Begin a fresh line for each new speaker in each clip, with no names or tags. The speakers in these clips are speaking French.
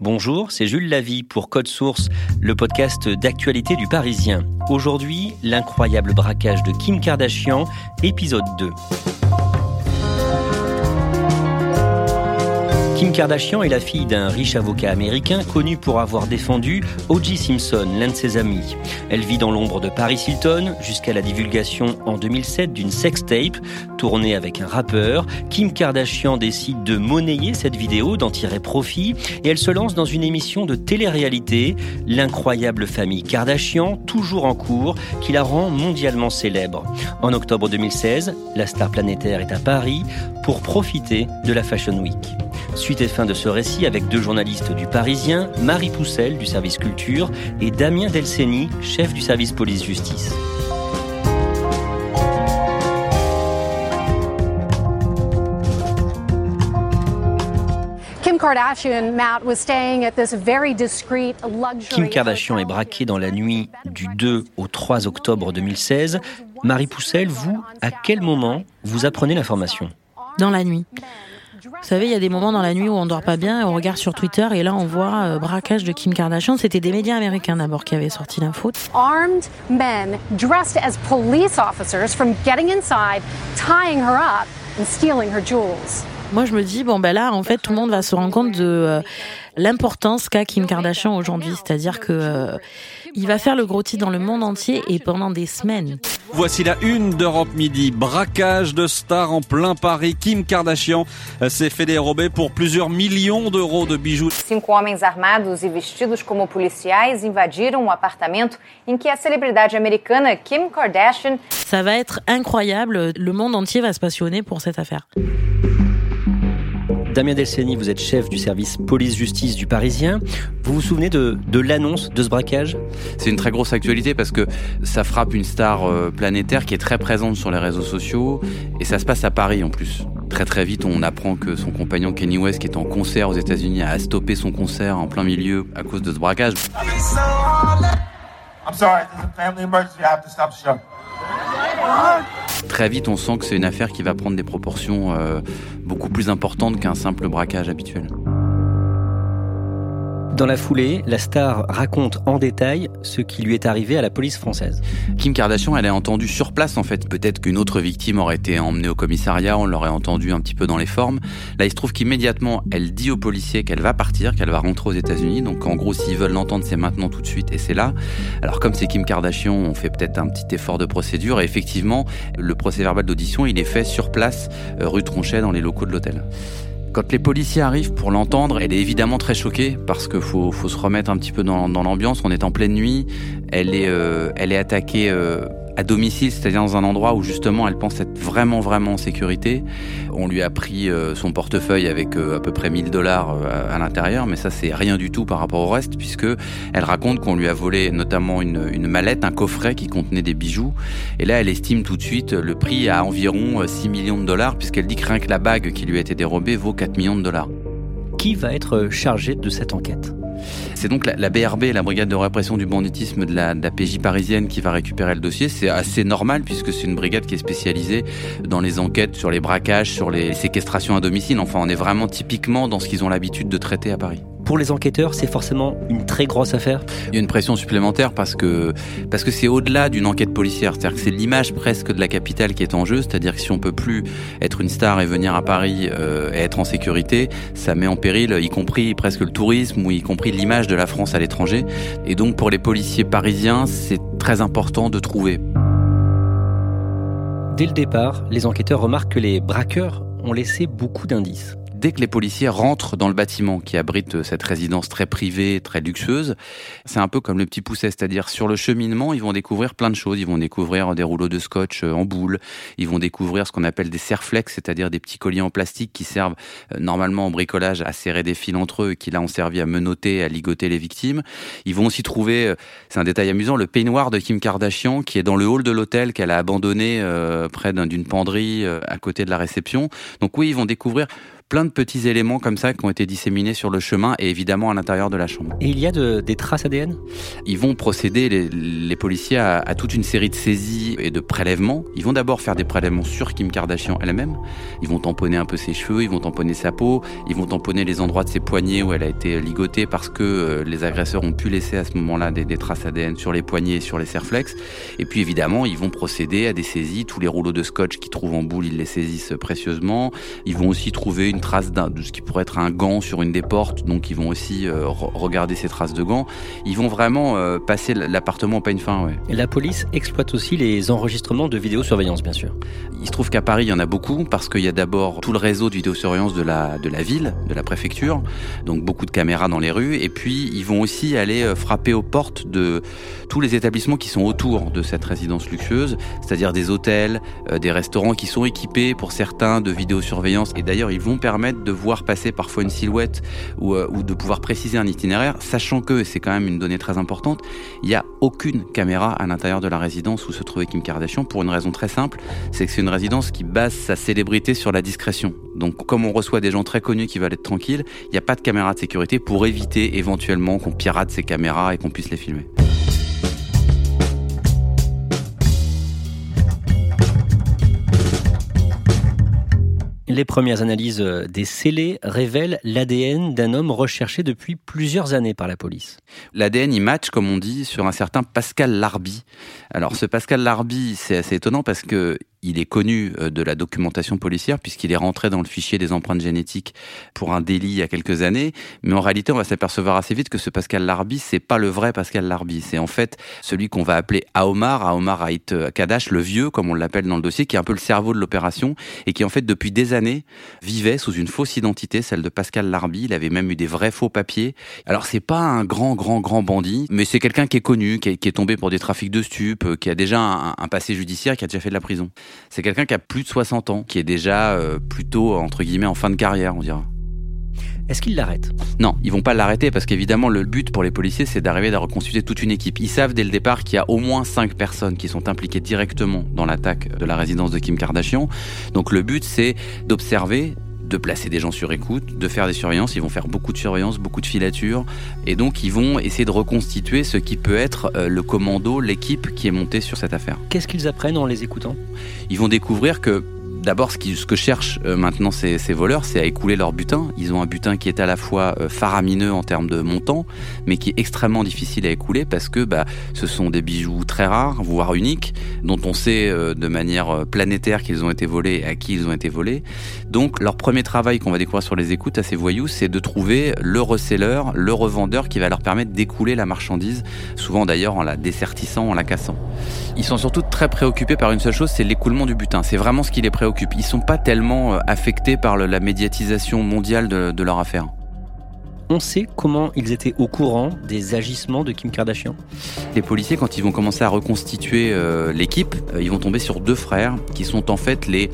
Bonjour, c'est Jules Lavie pour Code Source, le podcast d'actualité du Parisien. Aujourd'hui, l'incroyable braquage de Kim Kardashian, épisode 2. Kim Kardashian est la fille d'un riche avocat américain connu pour avoir défendu O.J. Simpson, l'un de ses amis. Elle vit dans l'ombre de Paris Hilton jusqu'à la divulgation en 2007 d'une sextape tournée avec un rappeur. Kim Kardashian décide de monnayer cette vidéo, d'en tirer profit et elle se lance dans une émission de télé-réalité, L'incroyable famille Kardashian, toujours en cours, qui la rend mondialement célèbre. En octobre 2016, la star planétaire est à Paris pour profiter de la Fashion Week. Suite et fin de ce récit avec deux journalistes du Parisien, Marie Poussel du service culture et Damien Delceni, chef du service police-justice. Kim Kardashian est braquée dans la nuit du 2 au 3 octobre 2016. Marie Poussel, vous, à quel moment vous apprenez l'information?
Dans la nuit. Vous savez, il y a des moments dans la nuit où on dort pas bien, et on regarde sur Twitter et là on voit euh, braquage de Kim Kardashian. C'était des médias américains d'abord qui avaient sorti l'info. Armed men dressed as police officers from getting inside, tying her up and stealing her jewels. Moi, je me dis bon ben là, en fait, tout le monde va se rendre compte de euh, l'importance qu'a Kim Kardashian aujourd'hui, c'est-à-dire que euh, il va faire le gros titre dans le monde entier et pendant des semaines.
Voici la une d'Europe Midi. Braquage de stars en plein Paris. Kim Kardashian s'est fait dérober pour plusieurs millions d'euros de bijoux.
Cinco homens armados e vestidos como policiais invadiram um apartamento em que a celebridade americana Kim Kardashian.
Ça va être incroyable. Le monde entier va se passionner pour cette affaire.
Damien Delceni, vous êtes chef du service police-justice du Parisien. Vous vous souvenez de, l'annonce de ce braquage?
C'est une très grosse actualité parce que ça frappe une star euh, planétaire qui est très présente sur les réseaux sociaux et ça se passe à Paris en plus. Très très vite, on apprend que son compagnon Kenny West, qui est en concert aux États-Unis, a stoppé son concert en plein milieu à cause de ce braquage. I'm sorry, there's a family emergency. I have to stop the show. Très vite, on sent que c'est une affaire qui va prendre des proportions euh, beaucoup plus importantes qu'un simple braquage habituel.
Dans la foulée, la star raconte en détail ce qui lui est arrivé à la police française.
Kim Kardashian, elle est entendue sur place en fait. Peut-être qu'une autre victime aurait été emmenée au commissariat, on l'aurait entendue un petit peu dans les formes. Là, il se trouve qu'immédiatement, elle dit aux policiers qu'elle va partir, qu'elle va rentrer aux États-Unis. Donc en gros, s'ils veulent l'entendre, c'est maintenant tout de suite et c'est là. Alors comme c'est Kim Kardashian, on fait peut-être un petit effort de procédure et effectivement, le procès verbal d'audition, il est fait sur place, euh, rue Tronchet, dans les locaux de l'hôtel. Quand les policiers arrivent pour l'entendre, elle est évidemment très choquée parce qu'il faut, se remettre un petit peu dans, l'ambiance. On est en pleine nuit. Elle est, euh, attaquée. Euh, à domicile, c'est-à-dire dans un endroit où justement elle pense être vraiment vraiment en sécurité. On lui a pris euh, son portefeuille avec euh, à peu près 1000 dollars euh, à l'intérieur, mais ça c'est rien du tout par rapport au reste puisque elle raconte qu'on lui a volé notamment une, une, mallette, un coffret qui contenait des bijoux. Et là elle estime tout de suite le prix à environ 6 millions de dollars puisqu'elle dit que rien que la bague qui lui a été dérobée vaut 4 millions de dollars.
Qui va être chargé de cette enquête?
C'est donc la, BRB, la Brigade de répression du banditisme de la, PJ parisienne, qui va récupérer le dossier. C'est assez normal puisque c'est une brigade qui est spécialisée dans les enquêtes sur les braquages, sur les séquestrations à domicile. Enfin, on est vraiment typiquement dans ce qu'ils ont l'habitude de traiter à Paris
pour les enquêteurs, c'est forcément une très grosse affaire.
Il y a une pression supplémentaire parce que parce que c'est au-delà d'une enquête policière, c'est-à-dire que c'est l'image presque de la capitale qui est en jeu, c'est-à-dire que si on peut plus être une star et venir à Paris euh, et être en sécurité, ça met en péril y compris presque le tourisme ou y compris l'image de la France à l'étranger. Et donc pour les policiers parisiens, c'est très important de trouver.
Dès le départ, les enquêteurs remarquent que les braqueurs ont laissé beaucoup d'indices
dès que les policiers rentrent dans le bâtiment qui abrite cette résidence très privée, très luxueuse, c'est un peu comme le petit pousset, c'est-à-dire sur le cheminement, ils vont découvrir plein de choses. Ils vont découvrir des rouleaux de scotch euh, en boule, ils vont découvrir ce qu'on appelle des serflex, c'est-à-dire des petits colliers en plastique qui servent euh, normalement en bricolage à serrer des fils entre eux et qui là ont servi à menotter, à ligoter les victimes. Ils vont aussi trouver, euh, c'est un détail amusant, le peignoir de Kim Kardashian qui est dans le hall de l'hôtel qu'elle a abandonné près d'une penderie à côté de la réception. Donc oui, ils vont découvrir plein de petits éléments comme ça qui ont été disséminés sur le chemin et évidemment à l'intérieur de la chambre.
Et il y a des traces ADN
Ils vont procéder, les, policiers, à, à, toute une série de saisies et de prélèvements. Ils vont d'abord faire des prélèvements sur Kim Kardashian elle-même. Ils vont tamponner un peu ses cheveux, ils vont tamponner sa peau, ils vont tamponner les endroits de ses poignets où elle a été ligotée parce que euh, les agresseurs ont pu laisser à ce moment-là des, des, traces ADN sur les poignets et sur les serflex. Et puis évidemment, ils vont procéder à des saisies. Tous les rouleaux de scotch qu'ils trouvent en boule, ils les saisissent précieusement. Ils vont aussi trouver une trace de ce qui pourrait être un gant sur une des portes, donc ils vont aussi euh, regarder ces traces de gants. Ils vont vraiment euh, passer l'appartement au peigne fin. Ouais.
Et la police exploite aussi les enregistrements de vidéosurveillance, bien sûr.
Il se trouve qu'à Paris, il y en a beaucoup parce qu'il y a d'abord tout le réseau de vidéosurveillance de la, de la ville, de la préfecture, donc beaucoup de caméras dans les rues. Et puis, ils vont aussi aller euh, frapper aux portes de tous les établissements qui sont autour de cette résidence luxueuse, c'est-à-dire des hôtels, des restaurants qui sont équipés pour certains de vidéosurveillance. Et d'ailleurs, ils vont permettre de voir passer parfois une silhouette ou, euh, ou de pouvoir préciser un itinéraire, sachant que, et c'est quand même une donnée très importante, il n'y a aucune caméra à l'intérieur de la résidence où se trouvait Kim Kardashian pour une raison très simple, c'est que c'est une résidence qui base sa célébrité sur la discrétion. Donc comme on reçoit des gens très connus qui veulent être tranquilles, il n'y a pas de caméra de sécurité pour éviter éventuellement qu'on pirate ces caméras et qu'on puisse les filmer.
Les premières analyses euh, des scellés révèlent l'ADN d'un homme recherché depuis plusieurs années par la police.
L'ADN, il match, comme on dit, sur un certain Pascal Larbi. Alors, ce Pascal Larbi, c'est assez étonnant parce que il est connu euh, de la documentation policière puisqu'il est rentré dans le fichier des empreintes génétiques pour un délit il y a quelques années. Mais en réalité, on va s'apercevoir assez vite que ce Pascal Larbi, c'est pas le vrai Pascal Larbi. C'est en fait celui qu'on va appeler Aomar, Aomar Haït Kadash, le vieux, comme on l'appelle dans le dossier, qui est un peu le cerveau de l'opération et qui en fait depuis des années vivait sous une fausse identité, celle de Pascal Larbi. Il avait même eu des vrais faux papiers. Alors c'est pas un grand, grand, grand bandit, mais c'est quelqu'un qui est connu, qui est, tombé pour des trafics de stupes, qui a déjà un passé judiciaire, qui a déjà fait de la prison. C'est quelqu'un qui a plus de 60 ans, qui est déjà euh, plutôt, entre guillemets, en fin de carrière, on dira.
Est-ce qu'ils l'arrêtent
Non, ils vont pas l'arrêter parce qu'évidemment le but pour les policiers c'est d'arriver à reconstituer toute une équipe. Ils savent dès le départ qu'il y a au moins 5 personnes qui sont impliquées directement dans l'attaque de la résidence de Kim Kardashian. Donc le but c'est d'observer, de placer des gens sur écoute, de faire des surveillances. Ils vont faire beaucoup de surveillances, beaucoup de filatures. Et donc, ils vont essayer de reconstituer ce qui peut être euh, le commando, l'équipe qui est montée sur cette affaire.
Qu'est-ce qu'ils apprennent en les écoutant?
Ils vont découvrir que D'abord, ce, que cherchent euh, maintenant ces, ces, voleurs, c'est à écouler leur butin. Ils ont un butin qui est à la fois euh, faramineux en termes de montant, mais qui est extrêmement difficile à écouler parce que bah, ce sont des bijoux très rares, voire uniques, dont on sait euh, de manière planétaire qu'ils ont été volés et à qui ils ont été volés. Donc, leur premier travail qu'on va découvrir sur les écoutes à ces voyous, c'est de trouver le reseller, le revendeur qui va leur permettre d'écouler la marchandise, souvent d'ailleurs en la dessertissant, en la cassant. Ils sont surtout très préoccupés par une seule chose, c'est l'écoulement du butin. C'est vraiment ce qui les préoccupe ils sont pas tellement euh, affectés par la médiatisation mondiale de, leur affaire.
On sait comment ils étaient au courant des agissements de Kim Kardashian
Les policiers, quand ils vont commencer à reconstituer euh, l'équipe, euh, ils vont tomber sur deux frères qui sont en fait les,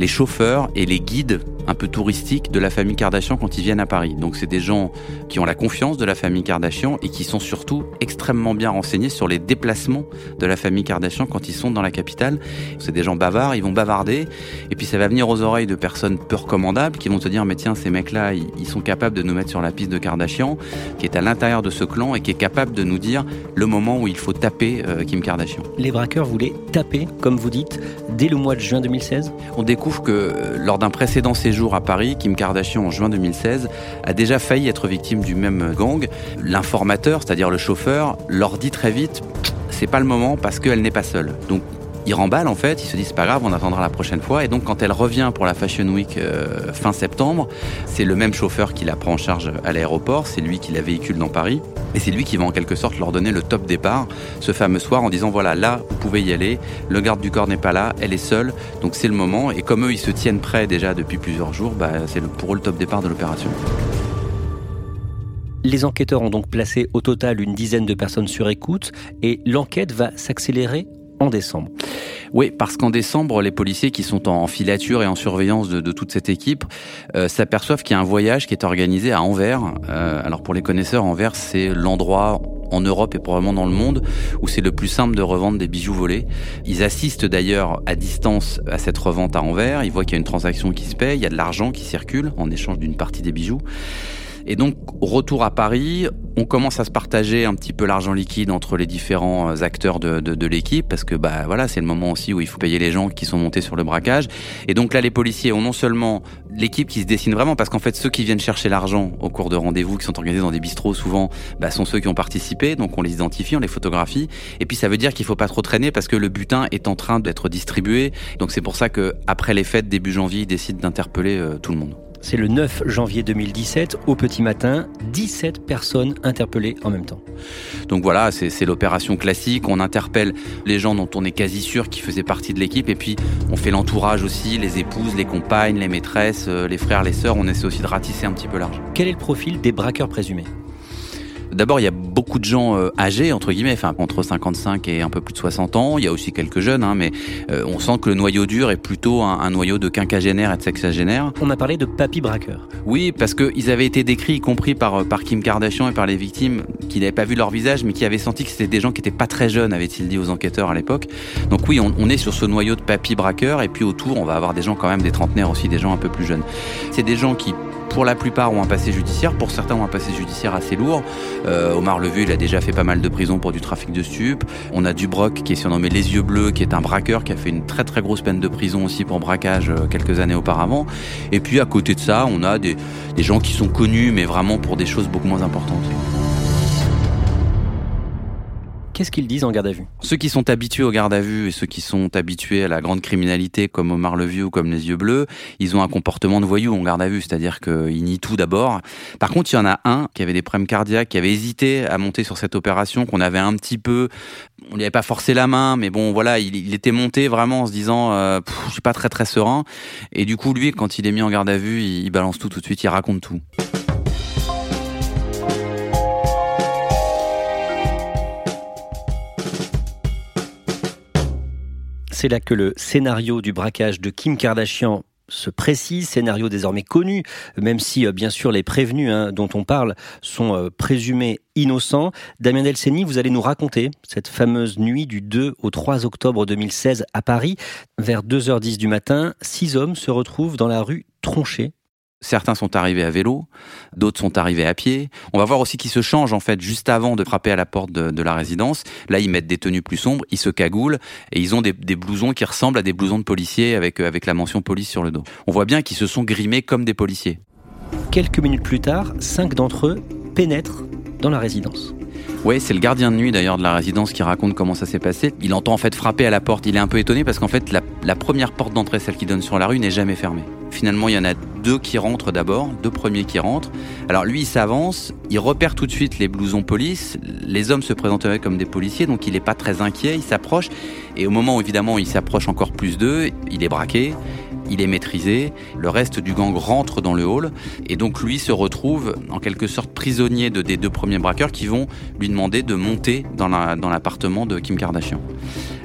les chauffeurs et les guides un peu touristique de la famille Kardashian quand ils viennent à Paris. Donc c'est des gens qui ont la confiance de la famille Kardashian et qui sont surtout extrêmement bien renseignés sur les déplacements de la famille Kardashian quand ils sont dans la capitale. C'est des gens bavards, ils vont bavarder et puis ça va venir aux oreilles de personnes peu recommandables qui vont se dire mais tiens ces mecs-là ils sont capables de nous mettre sur la piste de Kardashian qui est à l'intérieur de ce clan et qui est capable de nous dire le moment où il faut taper euh, Kim Kardashian.
Les braqueurs voulaient taper, comme vous dites, dès le mois de juin 2016
On découvre que euh, lors d'un précédent séjour à Paris, Kim Kardashian en juin 2016 a déjà failli être victime du même gang. L'informateur, c'est-à-dire le chauffeur, leur dit très vite c'est pas le moment parce qu'elle n'est pas seule. Donc ils remballent en fait, ils se disent c'est pas grave, on attendra la prochaine fois. Et donc quand elle revient pour la Fashion Week euh, fin septembre, c'est le même chauffeur qui la prend en charge à l'aéroport, c'est lui qui la véhicule dans Paris. Et c'est lui qui va en quelque sorte leur donner le top départ ce fameux soir en disant voilà, là, vous pouvez y aller, le garde du corps n'est pas là, elle est seule, donc c'est le moment. Et comme eux, ils se tiennent prêts déjà depuis plusieurs jours, bah, c'est pour eux le top départ de l'opération.
Les enquêteurs ont donc placé au total une dizaine de personnes sur écoute et l'enquête va s'accélérer en décembre.
Oui, parce qu'en décembre, les policiers qui sont en filature et en surveillance de, toute cette équipe euh, s'aperçoivent qu'il y a un voyage qui est organisé à Anvers. Euh, alors pour les connaisseurs, Anvers, c'est l'endroit en Europe et probablement dans le monde où c'est le plus simple de revendre des bijoux volés. Ils assistent d'ailleurs à distance à cette revente à envers. Ils voient qu'il y a une transaction qui se paye, il y a de l'argent qui circule en échange d'une partie des bijoux. Et donc, retour à Paris, on commence à se partager un petit peu l'argent liquide entre les différents euh, acteurs de, l'équipe, parce que bah voilà, c'est le moment aussi où il faut payer les gens qui sont montés sur le braquage. Et donc là, les policiers ont non seulement l'équipe qui se dessine vraiment, parce qu'en fait, ceux qui viennent chercher l'argent au cours de rendez-vous, qui sont organisés dans des bistrots souvent, bah, sont ceux qui ont participé, donc on les identifie, on les photographie. Et puis ça veut dire qu'il faut pas trop traîner, parce que le butin est en train d'être distribué. Donc c'est pour ça que après les fêtes, début janvier, ils décident d'interpeller euh, tout le monde.
C'est le 9 janvier 2017, au petit matin, 17 personnes interpellées en même temps.
Donc voilà, c'est l'opération classique. On interpelle les gens dont on est quasi sûr qu'ils faisaient partie de l'équipe. Et puis, on fait l'entourage aussi, les épouses, les compagnes, les maîtresses, euh, les frères, les sœurs. On essaie aussi de ratisser un petit peu large.
Quel est le profil des braqueurs présumés?
D'abord, il y a beaucoup de gens euh, âgés, entre guillemets, enfin entre 55 et un peu plus de 60 ans. Il y a aussi quelques jeunes, hein, mais euh, on sent que le noyau dur est plutôt un, noyau de quinquagénaires et de sexagénaires.
On a parlé de papy braqueurs.
Oui, parce qu'ils avaient été décrits, y compris par, par Kim Kardashian et par les victimes, qui n'avaient pas vu leur visage, mais qui avaient senti que c'était des gens qui n'étaient pas très jeunes, avait-il dit aux enquêteurs à l'époque. Donc oui, on, on, est sur ce noyau de papy braqueurs, et puis autour, on va avoir des gens quand même, des trentenaires aussi, des gens un peu plus jeunes. C'est des gens qui pour la plupart ont un passé judiciaire, pour certains ont un passé judiciaire assez lourd. Euh, Omar Levu, il a déjà fait pas mal de prison pour du trafic de stupes. On a Dubroc qui est surnommé Les Yeux Bleus, qui est un braqueur qui a fait une très très grosse peine de prison aussi pour braquage euh, quelques années auparavant. Et puis à côté de ça, on a des, des gens qui sont connus, mais vraiment pour des choses beaucoup moins importantes.
Qu'est-ce qu'ils disent en garde à vue?
Ceux qui sont habitués au garde à vue et ceux qui sont habitués à la grande criminalité comme Omar Levieux ou comme les yeux bleus, ils ont un comportement de voyou en garde à vue, c'est-à-dire qu'ils nient tout d'abord. Par contre, il y en a un qui avait des problèmes cardiaques, qui avait hésité à monter sur cette opération, qu'on avait un petit peu, on lui avait pas forcé la main, mais bon, voilà, il, il était monté vraiment en se disant, euh, je suis pas très très serein. Et du coup, lui, quand il est mis en garde à vue, il, il balance tout tout de suite, il raconte tout.
C'est là que le scénario du braquage de Kim Kardashian se précise, scénario désormais connu, même si bien sûr les prévenus hein, dont on parle sont euh, présumés innocents. Damien Delceni, vous allez nous raconter cette fameuse nuit du 2 au 3 octobre 2016 à Paris. Vers 2h10 du matin, six hommes se retrouvent dans la rue Tronchet
Certains sont arrivés à vélo, d'autres sont arrivés à pied. On va voir aussi qu'ils se changent en fait juste avant de frapper à la porte de, de, la résidence. Là, ils mettent des tenues plus sombres, ils se cagoulent et ils ont des, des, blousons qui ressemblent à des blousons de policiers avec, avec la mention police sur le dos. On voit bien qu'ils se sont grimés comme des policiers.
Quelques minutes plus tard, cinq d'entre eux pénètrent dans la résidence.
Oui, c'est le gardien de nuit d'ailleurs de la résidence qui raconte comment ça s'est passé. Il entend en fait frapper à la porte. Il est un peu étonné parce qu'en fait la, la première porte d'entrée, celle qui donne sur la rue, n'est jamais fermée. Finalement, il y en a deux qui rentrent d'abord, deux premiers qui rentrent. Alors lui, il s'avance, il repère tout de suite les blousons police. Les hommes se présenteraient comme des policiers, donc il n'est pas très inquiet. Il s'approche et au moment où évidemment il s'approche encore plus d'eux, il est braqué il est maîtrisé, le reste du gang rentre dans le hall, et donc lui se retrouve en quelque sorte prisonnier de, des deux premiers braqueurs qui vont lui demander de monter dans l'appartement de Kim Kardashian.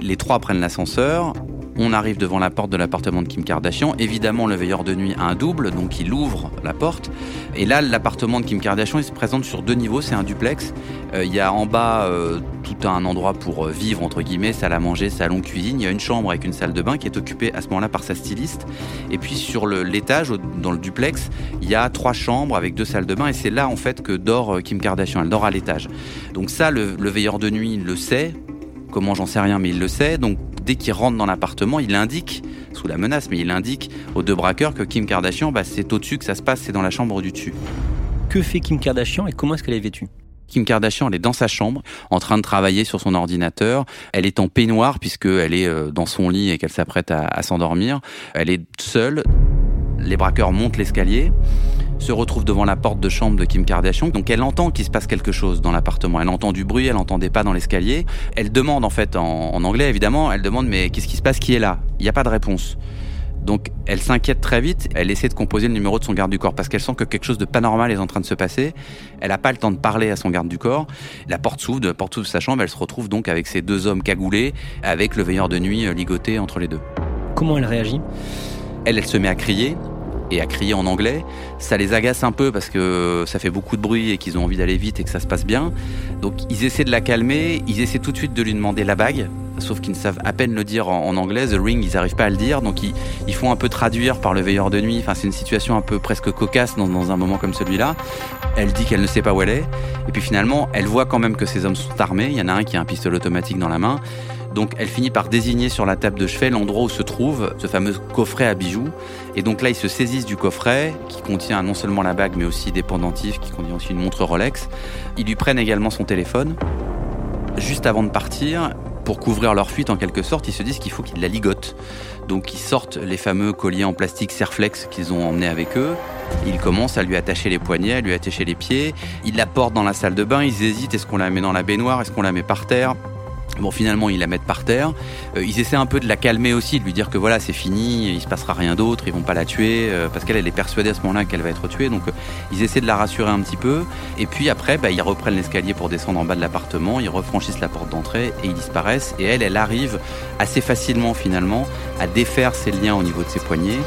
Les trois prennent l'ascenseur, on arrive devant la porte de l'appartement de Kim Kardashian. Évidemment, le veilleur de nuit a un double, donc il ouvre la porte. Et là, l'appartement de Kim Kardashian, il se présente sur deux niveaux. C'est un duplex. Euh, il y a en bas euh, tout un endroit pour euh, vivre, entre guillemets, salle à manger, salon, cuisine. Il y a une chambre avec une salle de bain qui est occupée à ce moment-là par sa styliste. Et puis sur l'étage, dans le duplex, il y a trois chambres avec deux salles de bain. Et c'est là, en fait, que dort Kim Kardashian. Elle dort à l'étage. Donc ça, le, le veilleur de nuit le sait. Comment, j'en sais rien, mais il le sait. Donc dès qu'il rentre dans l'appartement, il indique, sous la menace, mais il indique aux deux braqueurs que Kim Kardashian, bah, c'est au-dessus que ça se passe, c'est dans la chambre du dessus.
Que fait Kim Kardashian et comment est-ce qu'elle est vêtue?
Kim Kardashian, elle est dans sa chambre, en train de travailler sur son ordinateur. Elle est en peignoir puisqu'elle est euh, dans son lit et qu'elle s'apprête à, à s'endormir. Elle est seule. Les braqueurs montent l'escalier se retrouve devant la porte de chambre de Kim Kardashian. Donc elle entend qu'il se passe quelque chose dans l'appartement. Elle entend du bruit, elle entend des pas dans l'escalier. Elle demande en fait en, en, anglais évidemment, elle demande mais qu'est-ce qui se passe, qui est là? Il n'y a pas de réponse. Donc elle s'inquiète très vite, elle essaie de composer le numéro de son garde du corps parce qu'elle sent que quelque chose de pas normal est en train de se passer. Elle n'a pas le temps de parler à son garde du corps. La porte s'ouvre, de la porte de sa chambre, elle se retrouve donc avec ces deux hommes cagoulés, avec le veilleur de nuit ligoté entre les deux.
Comment elle réagit?
Elle, elle se met à crier, et à crier en anglais. Ça les agace un peu parce que ça fait beaucoup de bruit et qu'ils ont envie d'aller vite et que ça se passe bien. Donc ils essaient de la calmer, ils essaient tout de suite de lui demander la bague, sauf qu'ils ne savent à peine le dire en, anglais. The ring, ils n'arrivent pas à le dire, donc ils, font un peu traduire par le veilleur de nuit. Enfin, c'est une situation un peu presque cocasse dans, dans un moment comme celui-là. Elle dit qu'elle ne sait pas où elle est, et puis finalement, elle voit quand même que ces hommes sont armés. Il y en a un qui a un pistolet automatique dans la main. Donc elle finit par désigner sur la table de chevet l'endroit où se trouve ce fameux coffret à bijoux. Et donc là, ils se saisissent du coffret qui contient non seulement la bague, mais aussi des pendentifs, qui contient aussi une montre Rolex. Ils lui prennent également son téléphone. Juste avant de partir, pour couvrir leur fuite en quelque sorte, ils se disent qu'il faut qu'ils la ligotent. Donc ils sortent les fameux colliers en plastique Serflex qu'ils ont emmenés avec eux. Ils commencent à lui attacher les poignets, à lui attacher les pieds. Ils la portent dans la salle de bain, ils hésitent, est-ce qu'on la met dans la baignoire, est-ce qu'on la met par terre? Bon, finalement, ils la mettent par terre. Euh, ils essaient un peu de la calmer aussi, de lui dire que voilà, c'est fini, il se passera rien d'autre, ils vont pas la tuer, euh, parce qu'elle, elle est persuadée à ce moment-là qu'elle va être tuée. Donc, euh, ils essaient de la rassurer un petit peu. Et puis après, bah, ils reprennent l'escalier pour descendre en bas de l'appartement, ils refranchissent la porte d'entrée et ils disparaissent. Et elle, elle arrive assez facilement finalement à défaire ses liens au niveau de ses poignets.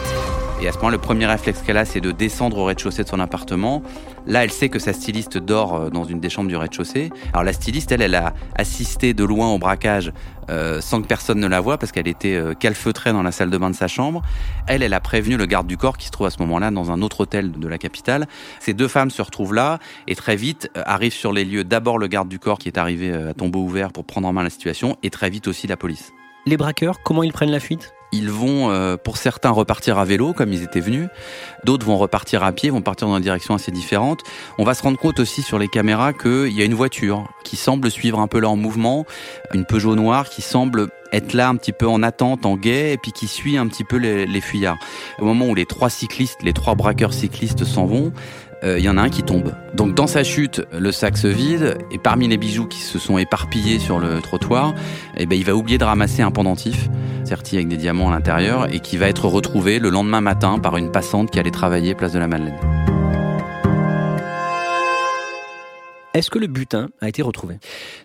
Et à ce moment, le premier réflexe qu'elle a, c'est de descendre au rez-de-chaussée de son appartement. Là, elle sait que sa styliste dort euh, dans une des chambres du rez-de-chaussée. Alors la styliste, elle, elle a assisté de loin au braquage euh, sans que personne ne la voie parce qu'elle était euh, calfeutrée dans la salle de bain de sa chambre. Elle, elle a prévenu le garde du corps qui se trouve à ce moment-là dans un autre hôtel de la capitale. Ces deux femmes se retrouvent là et très vite euh, arrivent sur les lieux d'abord le garde du corps qui est arrivé à tombeau ouvert pour prendre en main la situation et très vite aussi la police.
Les braqueurs, comment ils prennent la fuite?
Ils vont, euh, pour certains, repartir à vélo comme ils étaient venus. D'autres vont repartir à pied, vont partir dans une direction assez différente. On va se rendre compte aussi sur les caméras qu'il y a une voiture qui semble suivre un peu leur mouvement, une Peugeot noire qui semble être là un petit peu en attente, en guet, et puis qui suit un petit peu les fuyards. Au moment où les trois cyclistes, les trois braqueurs cyclistes s'en vont, euh, il y en a un qui tombe. Donc dans sa chute, le sac se vide et parmi les bijoux qui se sont éparpillés sur le trottoir, eh ben, il va oublier de ramasser un pendentif serti avec des diamants à l'intérieur et qui va être retrouvé le lendemain matin par une passante qui allait travailler place de la Madeleine.
Est-ce que le butin a été retrouvé?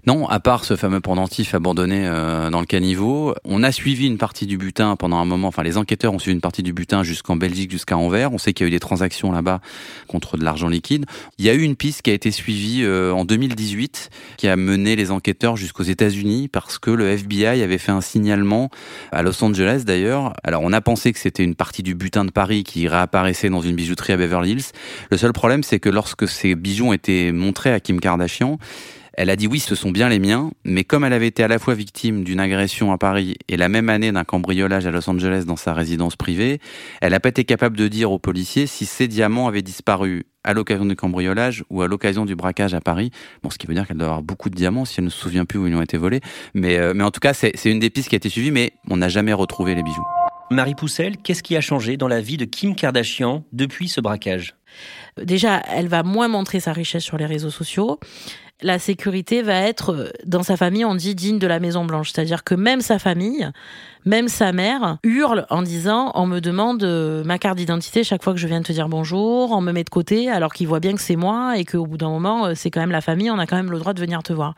Non, à part ce fameux pendentif abandonné euh, dans le caniveau, on a suivi une partie du butin pendant un moment. Enfin, les enquêteurs ont suivi une partie du butin jusqu'en Belgique, jusqu'à Anvers. On sait qu'il y a eu des transactions là-bas contre de l'argent liquide. Il y a eu une piste qui a été suivie euh, en 2018, qui a mené les enquêteurs jusqu'aux États-Unis parce que le FBI avait fait un signalement à Los Angeles d'ailleurs. Alors, on a pensé que c'était une partie du butin de Paris qui réapparaissait dans une bijouterie à Beverly Hills. Le seul problème, c'est que lorsque ces bijoux ont été montrés à Kim Kardashian. Elle a dit oui, ce sont bien les miens, mais comme elle avait été à la fois victime d'une agression à Paris et la même année d'un cambriolage à Los Angeles dans sa résidence privée, elle n'a pas été capable de dire aux policiers si ces diamants avaient disparu à l'occasion du cambriolage ou à l'occasion du braquage à Paris. Bon, ce qui veut dire qu'elle doit avoir beaucoup de diamants si elle ne se souvient plus où ils ont été volés. Mais, euh, mais en tout cas, c'est une des pistes qui a été suivie, mais on n'a jamais retrouvé les bijoux.
Marie Poussel, qu'est-ce qui a changé dans la vie de Kim Kardashian depuis ce braquage?
Déjà, elle va moins montrer sa richesse sur les réseaux sociaux. La sécurité va être, dans sa famille, on dit digne de la Maison Blanche. C'est-à-dire que même sa famille, même sa mère, hurle en disant on me demande euh, ma carte d'identité chaque fois que je viens de te dire bonjour, on me met de côté alors qu'il voit bien que c'est moi et qu'au bout d'un moment, euh, c'est quand même la famille, on a quand même le droit de venir te voir.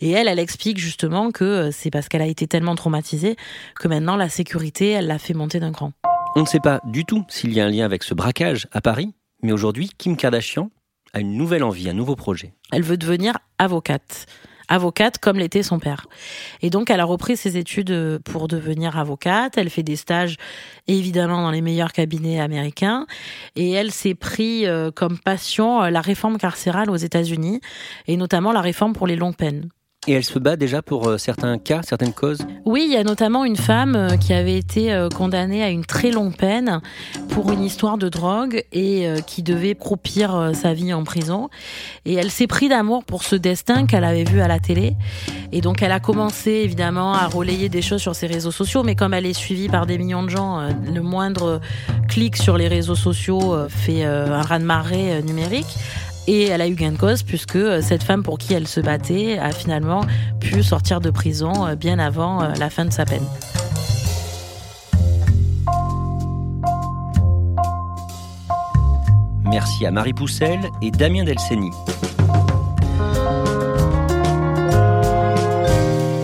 Et elle, elle explique justement que euh, c'est parce qu'elle a été tellement traumatisée que maintenant la sécurité, elle l'a fait monter d'un cran.
On ne sait pas du tout s'il y a un lien avec ce braquage à Paris, mais aujourd'hui, Kim Kardashian une nouvelle envie, un nouveau projet.
Elle veut devenir avocate avocate comme l'était son père. Et donc elle a repris ses études pour devenir avocate, elle fait des stages évidemment dans les meilleurs cabinets américains et elle s'est pris euh, comme passion euh, la réforme carcérale aux États-Unis et notamment la réforme pour les longues peines.
Et elle se bat déjà pour euh, certains cas, certaines causes
Oui, il y a notamment une femme euh, qui avait été euh, condamnée à une très longue peine pour une histoire de drogue et qui devait croupir sa vie en prison. Et elle s'est pris d'amour pour ce destin qu'elle avait vu à la télé. Et donc elle a commencé évidemment à relayer des choses sur ses réseaux sociaux, mais comme elle est suivie par des millions de gens, le moindre clic sur les réseaux sociaux fait un raz-de-marée numérique. Et elle a eu gain de cause puisque euh, cette femme pour qui elle se battait a finalement pu sortir de prison euh, bien avant euh, la fin de sa peine.
Merci à Marie Poussel et Damien Delceni.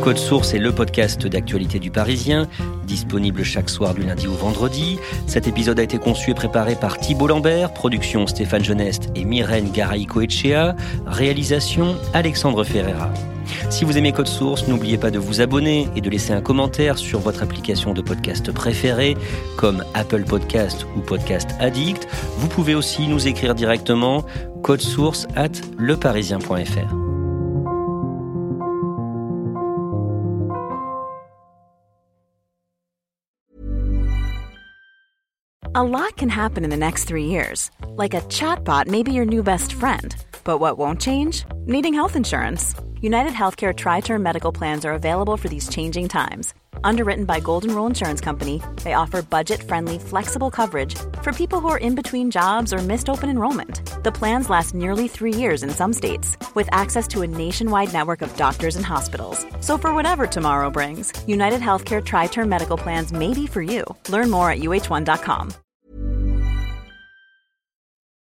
Code Source est le podcast d'actualité du Parisien, disponible chaque soir du lundi au vendredi. Cet épisode a été conçu et préparé par Thibault Lambert, production Stéphane Geneste et Myrène Garay-Coetchea, réalisation Alexandre Ferreira. Si vous aimez Code Source, n'oubliez pas de vous abonner et de laisser un commentaire sur votre application de podcast préférée, comme Apple Podcast ou Podcast Addict. Vous pouvez aussi nous écrire directement source at leparisien.fr.
A lot can happen in the next three years. Like a chatbot may be your new best friend. But what won't change? Needing health insurance. United Healthcare Tri Term Medical Plans are available for these changing times. Underwritten by Golden Rule Insurance Company, they offer budget friendly, flexible coverage for people who are in between jobs or missed open enrollment. The plans last nearly three years in some states, with access to a nationwide network of doctors and hospitals. So, for whatever tomorrow brings, United Healthcare Tri Term Medical Plans may be for you. Learn more at uh1.com.